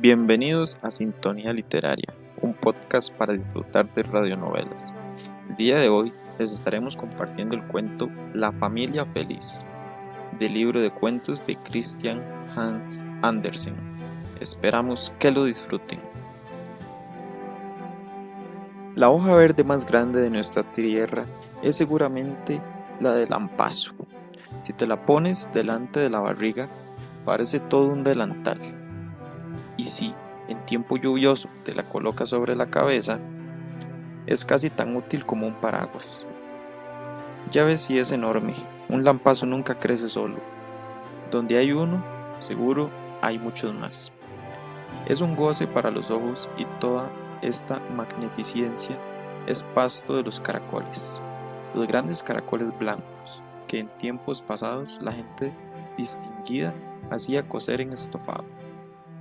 Bienvenidos a Sintonía Literaria, un podcast para disfrutar de radionovelas. El día de hoy les estaremos compartiendo el cuento La familia feliz, del libro de cuentos de Christian Hans Andersen. Esperamos que lo disfruten. La hoja verde más grande de nuestra tierra es seguramente la del lampazo. Si te la pones delante de la barriga, parece todo un delantal y si en tiempo lluvioso te la colocas sobre la cabeza, es casi tan útil como un paraguas. Ya ves si es enorme, un lampazo nunca crece solo. Donde hay uno, seguro hay muchos más. Es un goce para los ojos y toda esta magnificencia es pasto de los caracoles, los grandes caracoles blancos que en tiempos pasados la gente distinguida hacía coser en estofado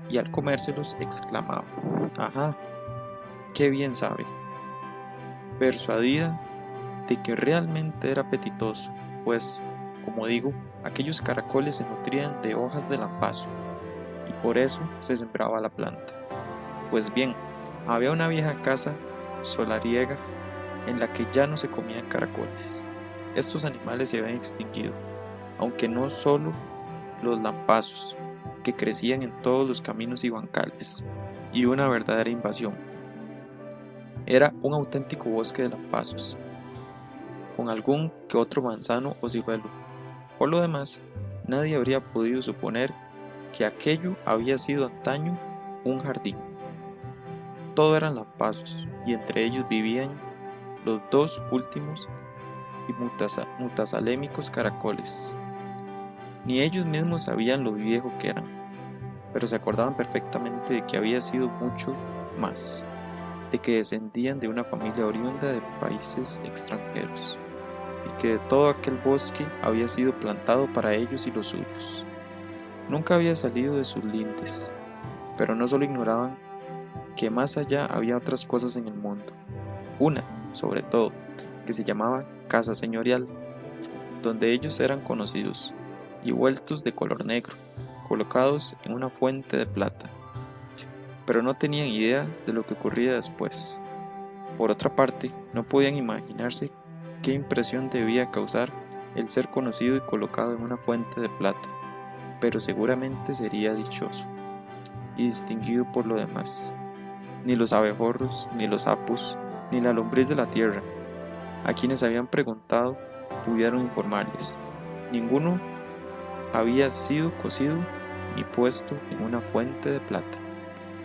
y al comérselos exclamaba, ajá, qué bien sabe. Persuadida de que realmente era apetitoso, pues, como digo, aquellos caracoles se nutrían de hojas de lampazo, y por eso se sembraba la planta. Pues bien, había una vieja casa solariega en la que ya no se comían caracoles. Estos animales se habían extinguido, aunque no solo los lampazos, crecían en todos los caminos y bancales, y una verdadera invasión. Era un auténtico bosque de lampazos, con algún que otro manzano o ciruelo. Por lo demás, nadie habría podido suponer que aquello había sido antaño un jardín. Todo eran lampazos, y entre ellos vivían los dos últimos y mutasalémicos caracoles, ni ellos mismos sabían lo viejo que eran, pero se acordaban perfectamente de que había sido mucho más, de que descendían de una familia oriunda de países extranjeros, y que de todo aquel bosque había sido plantado para ellos y los suyos. Nunca había salido de sus lindes, pero no solo ignoraban que más allá había otras cosas en el mundo, una, sobre todo, que se llamaba Casa Señorial, donde ellos eran conocidos y vueltos de color negro, colocados en una fuente de plata, pero no tenían idea de lo que ocurría después. Por otra parte, no podían imaginarse qué impresión debía causar el ser conocido y colocado en una fuente de plata, pero seguramente sería dichoso y distinguido por lo demás. Ni los abejorros, ni los sapos, ni la lombriz de la tierra, a quienes habían preguntado, pudieron informarles. Ninguno había sido cocido y puesto en una fuente de plata.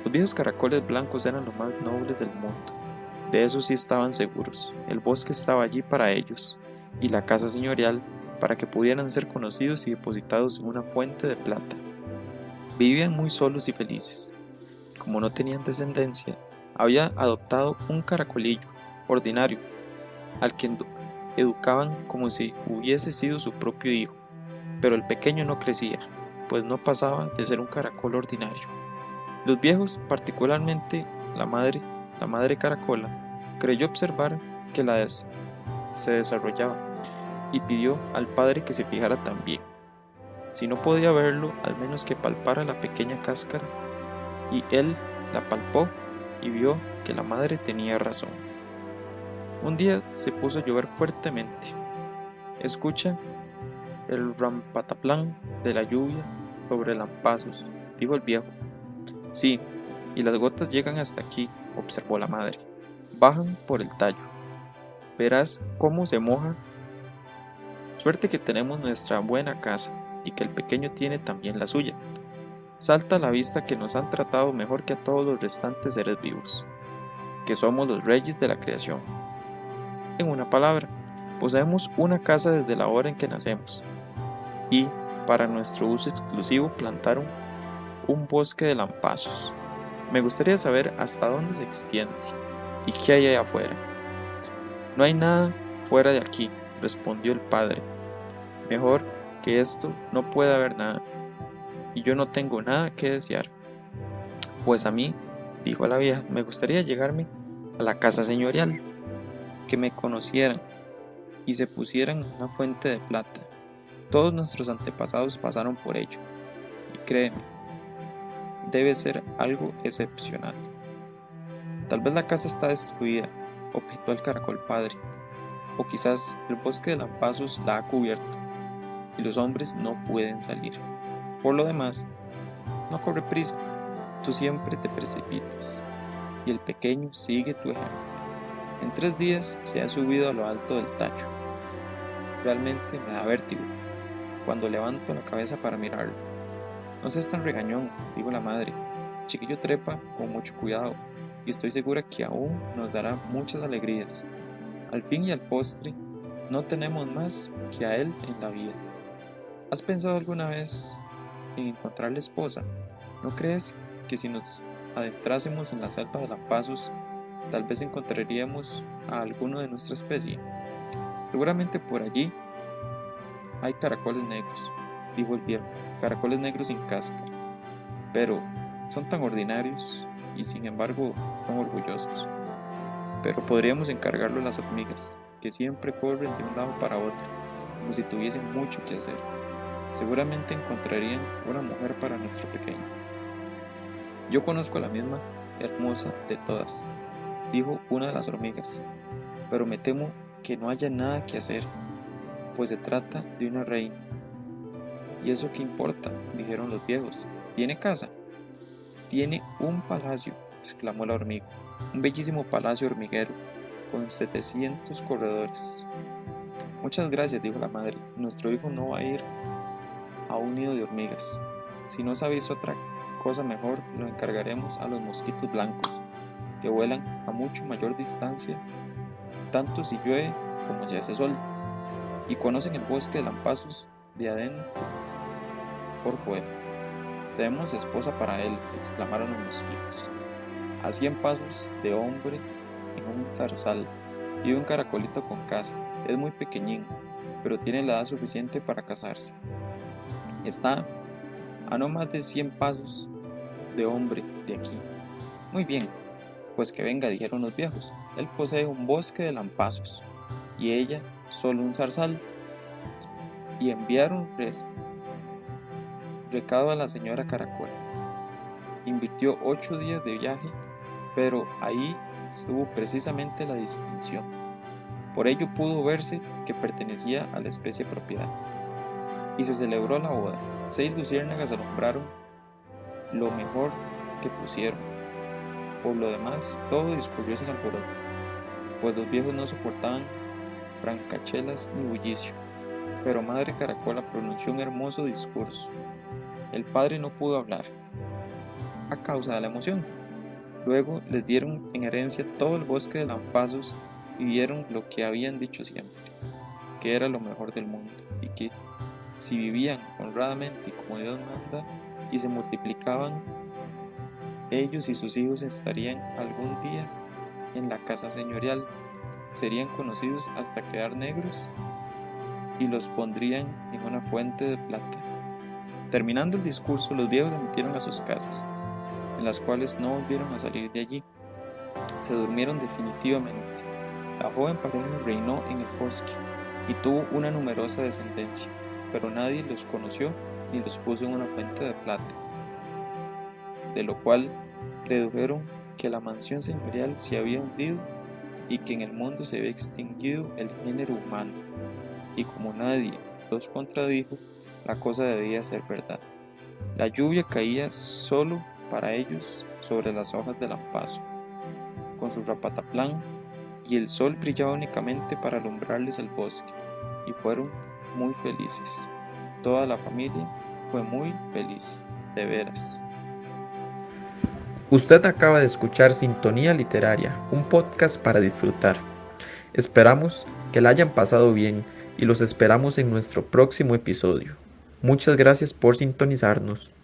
Los viejos caracoles blancos eran los más nobles del mundo. De eso sí estaban seguros. El bosque estaba allí para ellos, y la casa señorial para que pudieran ser conocidos y depositados en una fuente de plata. Vivían muy solos y felices. Como no tenían descendencia, había adoptado un caracolillo ordinario, al que educaban como si hubiese sido su propio hijo pero el pequeño no crecía, pues no pasaba de ser un caracol ordinario. Los viejos, particularmente la madre, la madre caracola, creyó observar que la se desarrollaba y pidió al padre que se fijara también. Si no podía verlo, al menos que palpara la pequeña cáscara, y él la palpó y vio que la madre tenía razón. Un día se puso a llover fuertemente. Escucha el rampataplán de la lluvia sobre lampazos, dijo el viejo. Sí, y las gotas llegan hasta aquí, observó la madre. Bajan por el tallo. Verás cómo se moja. Suerte que tenemos nuestra buena casa y que el pequeño tiene también la suya. Salta a la vista que nos han tratado mejor que a todos los restantes seres vivos, que somos los reyes de la creación. En una palabra, poseemos una casa desde la hora en que nacemos, y, para nuestro uso exclusivo, plantaron un bosque de lampazos. Me gustaría saber hasta dónde se extiende y qué hay allá afuera. No hay nada fuera de aquí, respondió el padre. Mejor que esto no puede haber nada, y yo no tengo nada que desear. Pues a mí, dijo la vieja, me gustaría llegarme a la casa señorial, que me conocieran y se pusieran una fuente de plata todos nuestros antepasados pasaron por ello. Y créeme, debe ser algo excepcional. Tal vez la casa está destruida, objetó el caracol padre, o quizás el bosque de lampazos la ha cubierto y los hombres no pueden salir. Por lo demás, no corre prisa, tú siempre te precipitas y el pequeño sigue tu ejemplo. En tres días se ha subido a lo alto del tacho. Realmente me da vértigo cuando levanto la cabeza para mirarlo. No seas tan regañón, digo la madre. chiquillo trepa con mucho cuidado y estoy segura que aún nos dará muchas alegrías. Al fin y al postre, no tenemos más que a él en la vida. ¿Has pensado alguna vez en encontrar la esposa? ¿No crees que si nos adentrásemos en la selva de Lampazos, tal vez encontraríamos a alguno de nuestra especie? Seguramente por allí hay caracoles negros, dijo el viejo, caracoles negros sin cáscara, pero son tan ordinarios y sin embargo son orgullosos. Pero podríamos encargarlo a las hormigas, que siempre corren de un lado para otro, como si tuviesen mucho que hacer. Seguramente encontrarían una mujer para nuestro pequeño. Yo conozco a la misma hermosa de todas, dijo una de las hormigas, pero me temo que no haya nada que hacer, pues se trata de una reina. ¿Y eso qué importa? dijeron los viejos. ¿Tiene casa? Tiene un palacio, exclamó la hormiga, un bellísimo palacio hormiguero con 700 corredores. Muchas gracias, dijo la madre. Nuestro hijo no va a ir a un nido de hormigas. Si no sabéis otra cosa mejor, lo encargaremos a los mosquitos blancos, que vuelan a mucho mayor distancia, tanto si llueve como si hace sol, y conocen el bosque de lampazos de adentro por fuera. Tenemos esposa para él, exclamaron los mosquitos. A cien pasos de hombre en un zarzal y un caracolito con casa. Es muy pequeñín, pero tiene la edad suficiente para casarse. Está a no más de cien pasos de hombre de aquí. Muy bien, pues que venga, dijeron los viejos. Él posee un bosque de lampazos y ella solo un zarzal. Y enviaron recado a la señora Caracol. Invirtió ocho días de viaje, pero ahí estuvo precisamente la distinción. Por ello pudo verse que pertenecía a la especie propiedad. Y se celebró la boda. Seis luciérnagas alumbraron lo mejor que pusieron. Por lo demás, todo discurrió sin alboroto, pues los viejos no soportaban francachelas ni bullicio. Pero Madre Caracola pronunció un hermoso discurso, el padre no pudo hablar a causa de la emoción. Luego les dieron en herencia todo el bosque de lampazos y vieron lo que habían dicho siempre, que era lo mejor del mundo y que si vivían honradamente como Dios manda y se multiplicaban, ellos y sus hijos estarían algún día en la casa señorial, serían conocidos hasta quedar negros y los pondrían en una fuente de plata. Terminando el discurso, los viejos se metieron a sus casas, en las cuales no volvieron a salir de allí. Se durmieron definitivamente. La joven pareja reinó en el bosque y tuvo una numerosa descendencia, pero nadie los conoció ni los puso en una fuente de plata, de lo cual dedujeron que la mansión señorial se había hundido y que en el mundo se había extinguido el género humano, y como nadie los contradijo, la cosa debía ser verdad. La lluvia caía solo para ellos sobre las hojas del lampazo, con su rapataplán, y el sol brillaba únicamente para alumbrarles el bosque, y fueron muy felices. Toda la familia fue muy feliz, de veras. Usted acaba de escuchar Sintonía Literaria, un podcast para disfrutar. Esperamos que la hayan pasado bien y los esperamos en nuestro próximo episodio. Muchas gracias por sintonizarnos.